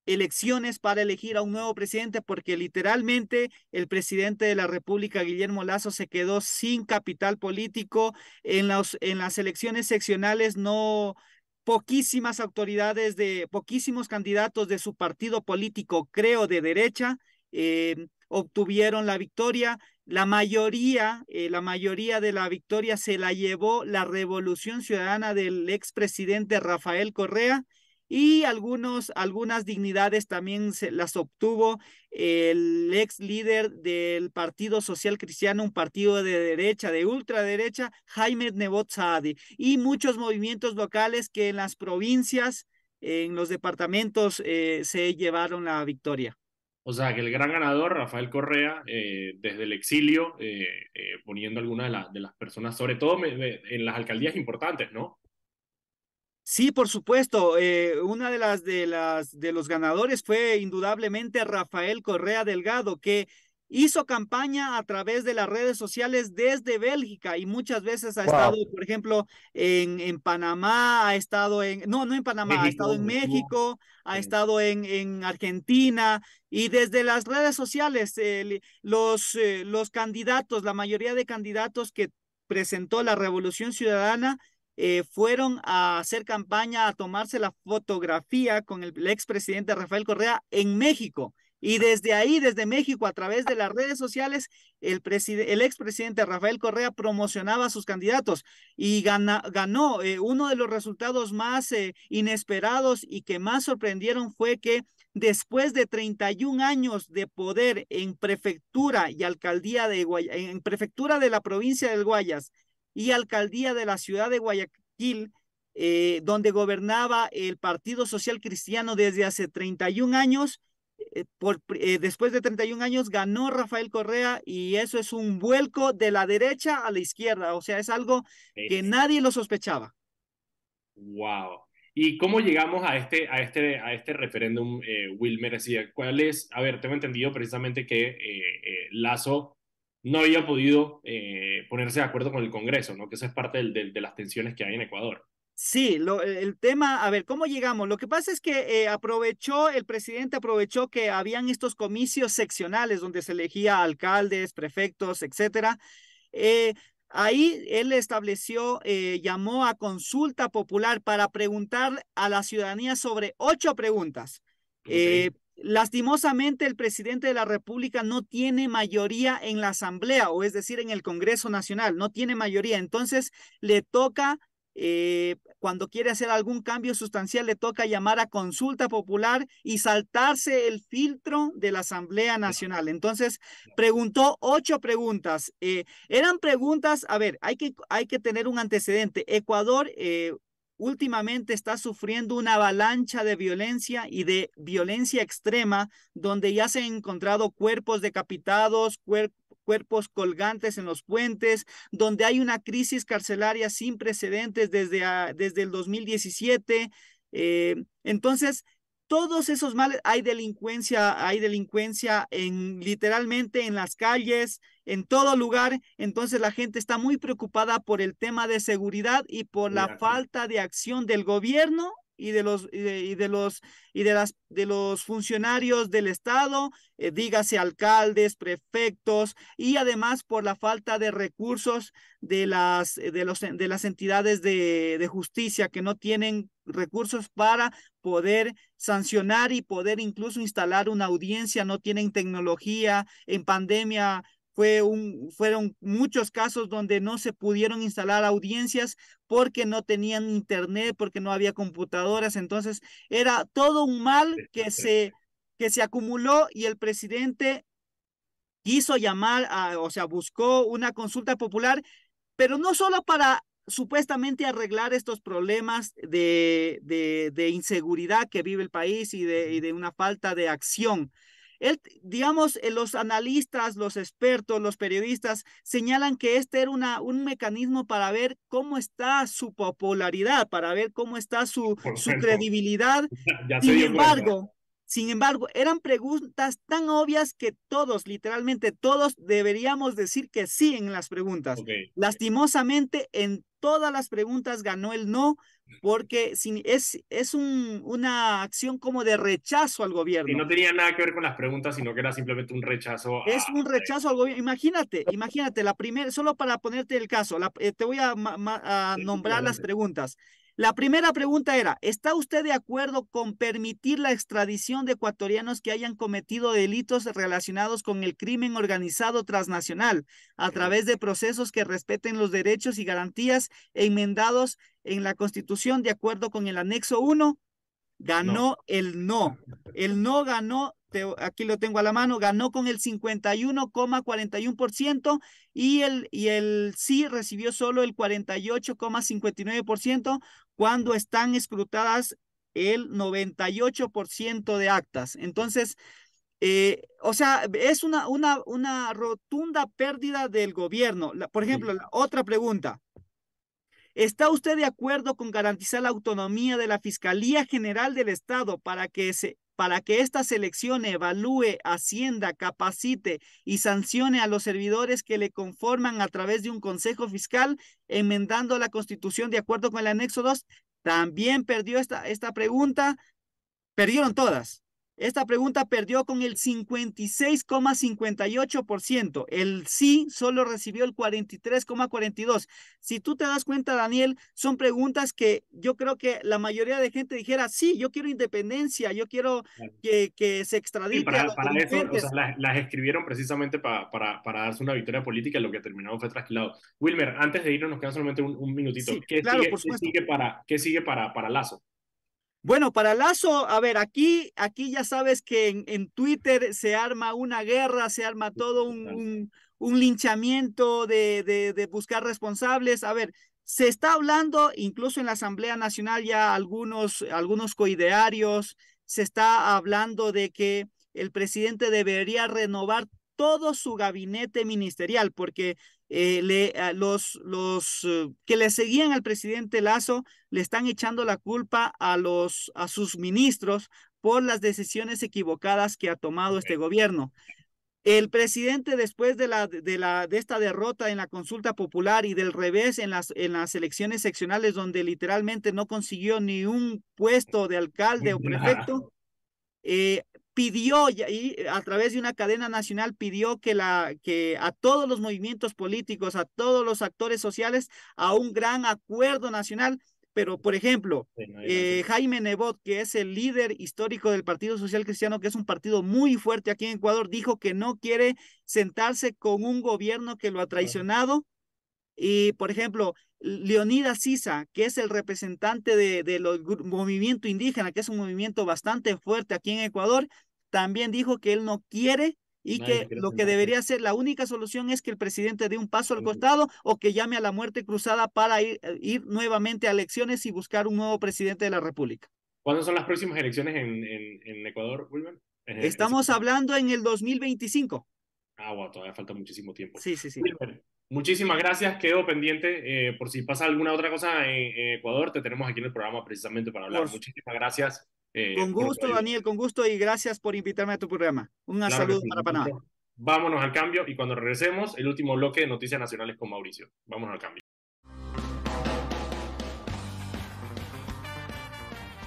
elecciones para elegir a un nuevo presidente, porque literalmente el presidente de la República, Guillermo Lazo, se quedó sin capital político. En, los, en las elecciones seccionales no, poquísimas autoridades de, poquísimos candidatos de su partido político, creo, de derecha, eh, obtuvieron la victoria. La mayoría, eh, la mayoría de la victoria se la llevó la revolución ciudadana del expresidente Rafael Correa y algunos, algunas dignidades también se las obtuvo el ex líder del Partido Social Cristiano, un partido de derecha, de ultraderecha, Jaime Nebot Saadi, y muchos movimientos locales que en las provincias, en los departamentos, eh, se llevaron la victoria. O sea, que el gran ganador, Rafael Correa, eh, desde el exilio, eh, poniendo algunas de, de, las personas, sobre todo en las alcaldías importantes, ¿no? Sí, por supuesto. Eh, una de las, de las de los ganadores fue indudablemente Rafael Correa Delgado, que hizo campaña a través de las redes sociales desde Bélgica y muchas veces ha estado, por ejemplo, en, en, Panamá, ha estado en, no, no en Panamá, ha estado en México, ha estado en, en Argentina y desde las redes sociales, los, eh, los candidatos, la mayoría de candidatos que presentó la Revolución Ciudadana, eh, fueron a hacer campaña, a tomarse la fotografía con el, expresidente Rafael Correa en México. Y desde ahí, desde México, a través de las redes sociales, el, el expresidente Rafael Correa promocionaba a sus candidatos y ganó. Eh, uno de los resultados más eh, inesperados y que más sorprendieron fue que después de 31 años de poder en prefectura y alcaldía de en prefectura de la provincia del Guayas y alcaldía de la ciudad de Guayaquil, eh, donde gobernaba el Partido Social Cristiano desde hace 31 años. Eh, por, eh, después de 31 años ganó Rafael Correa y eso es un vuelco de la derecha a la izquierda, o sea, es algo que nadie lo sospechaba. Wow. ¿Y cómo llegamos a este, a este, a este referéndum, Wilmer? ¿Cuál es? A ver, tengo entendido precisamente que Lazo no había podido eh, ponerse de acuerdo con el Congreso, ¿no? Que eso es parte de las tensiones que hay en Ecuador. Sí, lo, el tema, a ver, ¿cómo llegamos? Lo que pasa es que eh, aprovechó, el presidente aprovechó que habían estos comicios seccionales donde se elegía alcaldes, prefectos, etcétera. Eh, ahí él estableció, llamó a consulta popular para preguntar a la ciudadanía sobre ocho preguntas. Lastimosamente, el presidente de la República no tiene mayoría en la Asamblea, o es decir, en el Congreso Nacional, no tiene mayoría. Entonces, le toca, eh, cuando quiere hacer algún cambio sustancial, le toca llamar a consulta popular y saltarse el filtro de la Asamblea Nacional. Entonces, preguntó ocho preguntas. Eh, eran preguntas, a ver, hay que, hay que tener un antecedente. Ecuador, eh, últimamente está sufriendo una avalancha de violencia y de violencia extrema, donde ya se han encontrado cuerpos decapitados, cuerpos colgantes en los puentes, donde hay una crisis carcelaria sin precedentes desde, desde el 2017. Eh, entonces, todos esos males, hay delincuencia, hay delincuencia en literalmente en las calles, en todo lugar, entonces la gente está muy preocupada por el tema de seguridad y por la falta de acción del gobierno y de los, y de, los, y de las, de los funcionarios del Estado, eh, dígase alcaldes, prefectos, y además por la falta de recursos de las, de los, de las entidades de, de justicia que no tienen recursos para poder sancionar y poder incluso instalar una audiencia, no tienen tecnología, en pandemia fue un, fueron muchos casos donde no se pudieron instalar audiencias porque no tenían internet, porque no había computadoras. Entonces, era todo un mal que se, que se acumuló y el presidente quiso llamar, a, o sea, buscó una consulta popular, pero no solo para supuestamente arreglar estos problemas de, de, de inseguridad que vive el país y de, y de una falta de acción, él, digamos, eh, los analistas, los expertos, los periodistas señalan que este era una, un mecanismo para ver cómo está su popularidad, para ver cómo está su, su credibilidad. Sin embargo, sin embargo, eran preguntas tan obvias que todos, literalmente todos, deberíamos decir que sí en las preguntas. Lastimosamente, en todas las preguntas ganó el no, porque es, es un, una acción como de rechazo al gobierno. Y no tenía nada que ver con las preguntas, sino que era simplemente un rechazo. Es un rechazo al gobierno. Imagínate, imagínate, la primera, solo para ponerte el caso, eh, te voy a, a nombrar las preguntas. La primera pregunta era, ¿está usted de acuerdo con permitir la extradición de ecuatorianos que hayan cometido delitos relacionados con el crimen organizado transnacional a través de procesos que respeten los derechos y garantías enmendados en la Constitución de acuerdo con el anexo 1? Ganó el no. El no ganó aquí lo tengo a la mano, ganó con el 51,41% y el, y el sí recibió solo el 48,59% cuando están escrutadas el 98% de actas. Entonces, eh, o sea, es una, una, una rotunda pérdida del gobierno. por ejemplo, la otra pregunta. ¿Está usted de acuerdo con garantizar la autonomía de la Fiscalía General del Estado para que se para que esta selección evalúe, ascienda, capacite y sancione a los servidores que le conforman a través de un consejo fiscal, enmendando la constitución de acuerdo con el anexo 2, también perdió esta, esta pregunta, perdieron todas. Esta pregunta perdió con el 56,58%. El sí solo recibió el 43,42%. Si tú te das cuenta, Daniel, son preguntas que yo creo que la mayoría de gente dijera, sí, yo quiero independencia, yo quiero que, que se extradite. para, eso las, escribieron precisamente para, para, para darse una victoria política, lo que terminó fue trasquilado. Wilmer, antes de irnos nos queda solamente un, minutito. ¿Qué, sigue, ¿qué, sigue, para, ¿Qué sigue para, para Lazo? Bueno, para Lazo, a ver, aquí, aquí ya sabes que en, en Twitter se arma una guerra, se arma todo un, un, linchamiento de, de, de, buscar responsables. A ver, se está hablando, incluso en la Asamblea Nacional ya algunos, algunos coidearios, se está hablando de que el presidente debería renovar todo su gabinete ministerial, porque eh, le, los, los eh, que le seguían al presidente Lazo le están echando la culpa a, los, a sus ministros por las decisiones equivocadas que ha tomado este gobierno. El presidente, después de, la, de, la, de esta derrota en la consulta popular y del revés en las, en las elecciones seccionales, donde literalmente no consiguió ni un puesto de alcalde o prefecto, eh, pidió y a través de una cadena nacional pidió que la que a todos los movimientos políticos, a todos los actores sociales a un gran acuerdo nacional. Pero, por ejemplo, eh, Jaime Nebot, que es el líder histórico del Partido Social Cristiano, que es un partido muy fuerte aquí en Ecuador, dijo que no quiere sentarse con un gobierno que lo ha traicionado. Y, por ejemplo, Leonidas Sisa, que es el representante de, de los movimiento indígena, que es un movimiento bastante fuerte aquí en Ecuador, también dijo que él no quiere y que lo que debería ser la única solución es que el presidente dé un paso al costado o que llame a la muerte cruzada para ir, eh, ir nuevamente a elecciones y buscar un nuevo presidente de la República. ¿Cuándo son las próximas elecciones en, en, Ecuador, Wilman? Estamos hablando en el 2025. Ah, bueno, todavía falta muchísimo tiempo. Sí, sí, sí. Muchísimas gracias, quedo pendiente. Eh, por si pasa alguna otra cosa en, Ecuador, te tenemos aquí en el programa precisamente para hablar. Muchísimas gracias. Eh, con gusto, Daniel, con gusto y gracias por invitarme a tu programa. Un saludo para Panamá. Vámonos al cambio y cuando regresemos, el último bloque de Noticias Nacionales con Mauricio. Vámonos al cambio.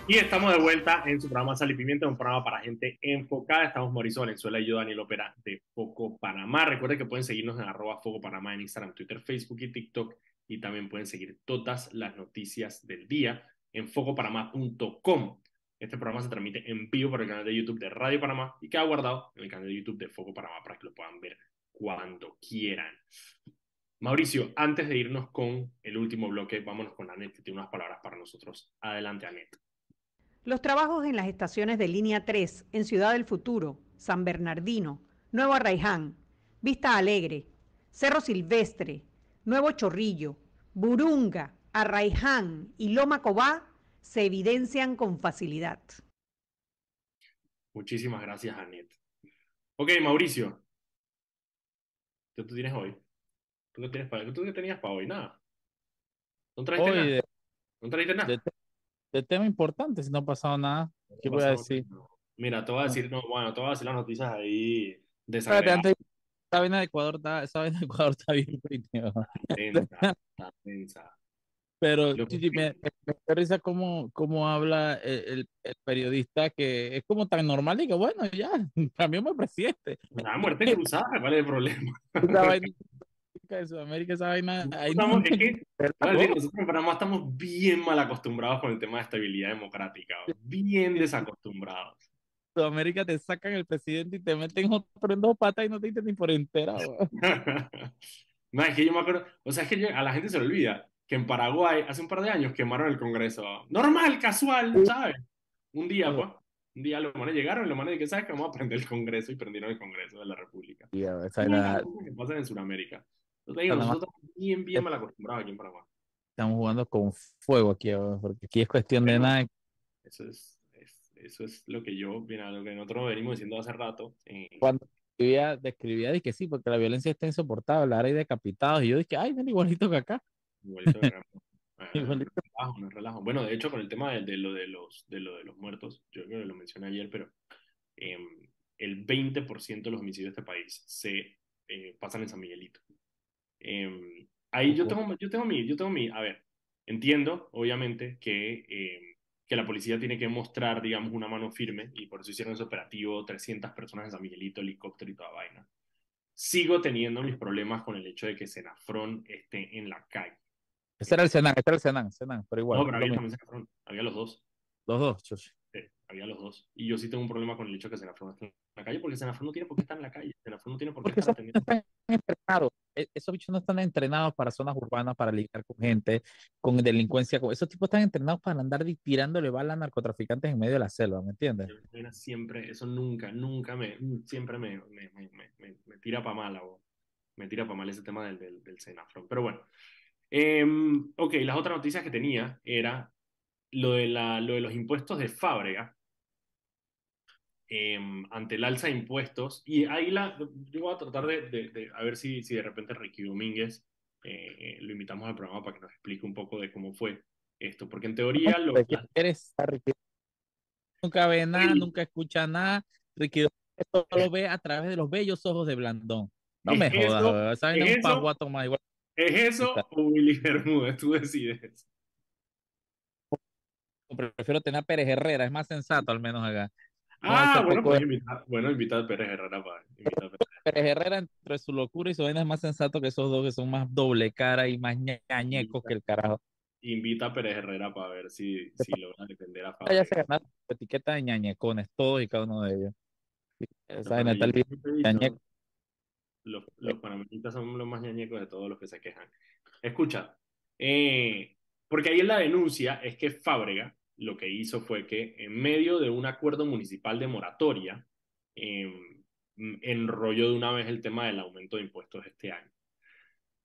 Y estamos de vuelta en su programa Sal y Pimienta, un programa para gente enfocada. Estamos Mauricio Valenzuela y yo, Daniel Opera, de Foco Panamá. Recuerden que pueden seguirnos en arroba Foco Panamá en Instagram, Twitter, Facebook y TikTok. Y también pueden seguir todas las noticias del día en focopanamá.com. Este programa se transmite en vivo por el canal de YouTube de Radio Panamá y queda guardado en el canal de YouTube de Foco Panamá para que lo puedan ver cuando quieran. Mauricio, antes de irnos con el último bloque, vámonos con Anet, que tiene unas palabras para nosotros. Adelante, Anet. Los trabajos en las estaciones de línea 3 en Ciudad del Futuro, San Bernardino, Nuevo Arraiján, Vista Alegre, Cerro Silvestre, Nuevo Chorrillo, Burunga, Arraiján y Loma Cobá se evidencian con facilidad. Muchísimas gracias, Anet. Ok, Mauricio. ¿Qué tú tienes hoy? ¿Tú qué, tienes para, ¿tú qué tenías para hoy? Nada. ¿No trajiste nada? ¿No trajiste nada? de tema importante si no ha pasado nada. ¿Qué voy a decir? Mira, te voy a decir, no, bueno, te voy a decir las noticias ahí de esa vaina de Ecuador está, esa vaina de Ecuador está bien tensa, tensa. Pero me, me, me risa cómo, cómo habla el, el, periodista que es como tan normal y que bueno, ya, cambiamos el presidente. Una muerte cruzada, ¿cuál es el problema? de Sudamérica, esa vaina. estamos, es que, nosotros en Panamá estamos bien mal acostumbrados con el tema de estabilidad democrática, bien desacostumbrados. Sudamérica te sacan el presidente y te meten otro en dos patas y no te dicen ni por entera. no, es que yo me acuerdo, o sea, es que a la gente se le olvida que en Paraguay hace un par de años quemaron el Congreso. Normal, casual, ¿sabes? Un día, pues. Un día los manes llegaron y los manes que ¿sabes que vamos a prender el Congreso? Y prendieron el Congreso de la República. Yeah, esa era... que pasa en Sudamérica. nosotros bien, bien mal acostumbrados aquí en Paraguay. Estamos jugando con fuego aquí, porque aquí es cuestión de nada. Eso es, eso es lo que yo, mira, lo que nosotros venimos diciendo hace rato. Eh, Cuando describía, describía que sí, porque la violencia está insoportable, ahora hay decapitados, y yo dije, ay, ven igualito que acá. Igualito que acá. relajo, no relajo. Bueno, de hecho, con el tema de, lo, de, los, de lo de los muertos, yo creo que lo mencioné ayer, pero eh, el 20% de los homicidios de este país se eh, pasan en San Miguelito. Eh, ahí yo tengo, yo tengo mi, yo tengo mi, a ver, entiendo, obviamente, que, em, que la policía tiene que mostrar, digamos, una mano firme, y por eso hicieron ese operativo, 300 personas en San Miguelito, helicóptero y toda vaina. Sigo teniendo mis problemas con el hecho de que Senafrón esté en la calle. Ese era el Senan, ese era el Senan, Senan, pero igual. No, pero había también había los dos. Los dos, chuchi. Sí, había los dos. Y yo sí tengo un problema con el hecho de que Senafrón esté en la calle, porque Senafrón no tiene por qué estar en la calle. Senafrón no tiene por qué estar atendiendo. Están entrenados. E, esos bichos no están entrenados para zonas urbanas, para lidiar con gente, con delincuencia. Esos tipos están entrenados para andar tirándole balas a narcotraficantes en medio de la selva, ¿me entiendes? Siempre, eso nunca, nunca me, siempre me, me, me, me, tira para mal, me tira para mal ese tema del, del, del Senafrón. Pero bueno. Eh, ok, las otras noticias que tenía era lo de, la, lo de los impuestos de fábrica em, ante el alza de impuestos. Y ahí la, yo voy a tratar de, de, a ver si, si de repente Ricky Domínguez eh, lo invitamos al programa para que nos explique un poco de cómo fue esto, porque en teoría lo... Eres, Nunca ve nada, nunca escucha nada. Ricky Domínguez solo ve a través de los bellos ojos de Blandón. No me jodas, ¿sabes? Un paguato más igual. ¿Es eso o Willy Bermúdez? Tú decides. Prefiero tener a Pérez Herrera, es más sensato al menos acá. Ah, bueno, pues invitar, bueno, invitar a Pérez Herrera para. Pérez. Herrera, entre su locura y su vaina, es más sensato que esos dos que son más doble cara y más ñañecos que el carajo. Invita a Pérez Herrera para ver si, si logra defender a Fabio. Ya se ganaron etiqueta de ñañecones, todos y cada uno de ellos. Esa vaina está el los, los panameñistas son los más ñañecos de todos los que se quejan. Escucha, eh, porque ahí en la denuncia es que Fábrega lo que hizo fue que en medio de un acuerdo municipal de moratoria, eh, enrolló de una vez el tema del aumento de impuestos este año.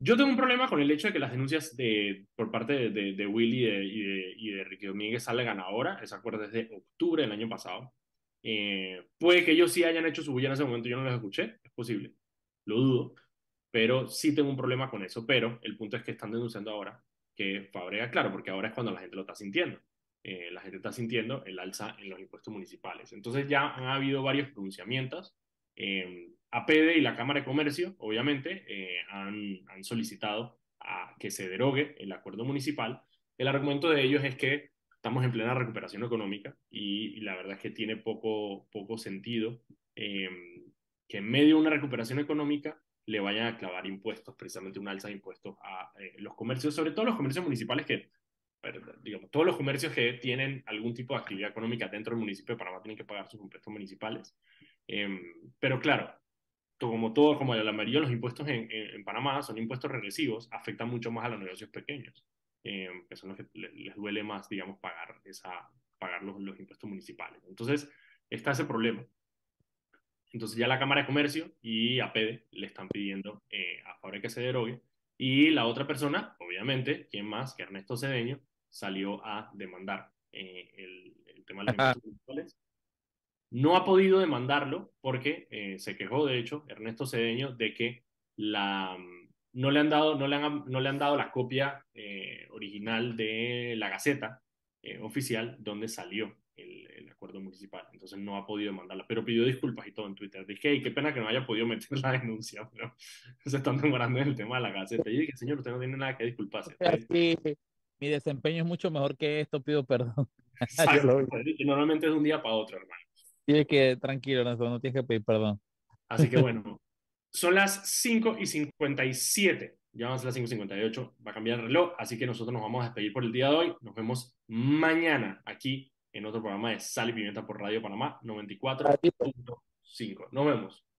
Yo tengo un problema con el hecho de que las denuncias de, por parte de, de, Willy y de, y de, Ricky Domínguez salgan ahora. Ese acuerdo es de octubre del año pasado. Eh, puede que ellos sí hayan hecho su bulla en ese momento, yo no los escuché, es posible lo dudo, pero sí tengo un problema con eso. Pero el punto es que están denunciando ahora que Fabrega, claro, porque ahora es cuando la gente lo está sintiendo. Eh, la gente está sintiendo el alza en los impuestos municipales. Entonces ya han habido varios pronunciamientos. Eh, APD y la Cámara de Comercio, obviamente, eh, han, solicitado que se derogue el acuerdo municipal. El argumento de ellos es que estamos en plena recuperación económica y, la verdad es que tiene poco, poco sentido em, que en medio de una recuperación económica le vayan a clavar impuestos, precisamente un alza de impuestos a eh, los comercios, sobre todo los comercios municipales que, digamos, todos los comercios que tienen algún tipo de actividad económica dentro del municipio de Panamá tienen que pagar sus impuestos municipales. Em, pero claro, como todo, como la mayoría de los impuestos en, Panamá son impuestos regresivos, afectan mucho más a los negocios pequeños, em, que son los que les, duele más, digamos, pagar, esa, pagar los impuestos municipales. Entonces, está ese problema. Entonces ya la Cámara de Comercio y APEDE le están pidiendo eh, a Fabra que se derogue. Y la otra persona, obviamente, ¿quién más? Que Ernesto Cedeño, salió a demandar eh, el, tema de los impuestos No ha podido demandarlo porque eh, se quejó, de hecho, Ernesto Cedeño, de que la, no, le han dado, no, le han, no le han dado la copia original de la Gaceta oficial donde salió el, acuerdo municipal. Entonces no ha podido demandarla, pero pidió disculpas y todo en Twitter. Dije, hey, qué pena que no haya podido meter la denuncia, pero se están demorando en el tema de la gaceta. Y dije, señor, usted no tiene nada que disculparse. Sí, mi desempeño es mucho mejor que esto, pido perdón. normalmente es de un día para otro, hermano. Tienes que, tranquilo, no, no tienes que pedir perdón. Así que bueno, son las 5 y 57. Ya vamos a las 5.58, va a cambiar el reloj, así que nosotros nos vamos a despedir por el día de hoy. Nos vemos mañana aquí en otro programa de Sal y Pimienta por Radio Panamá 94.5. Nos vemos.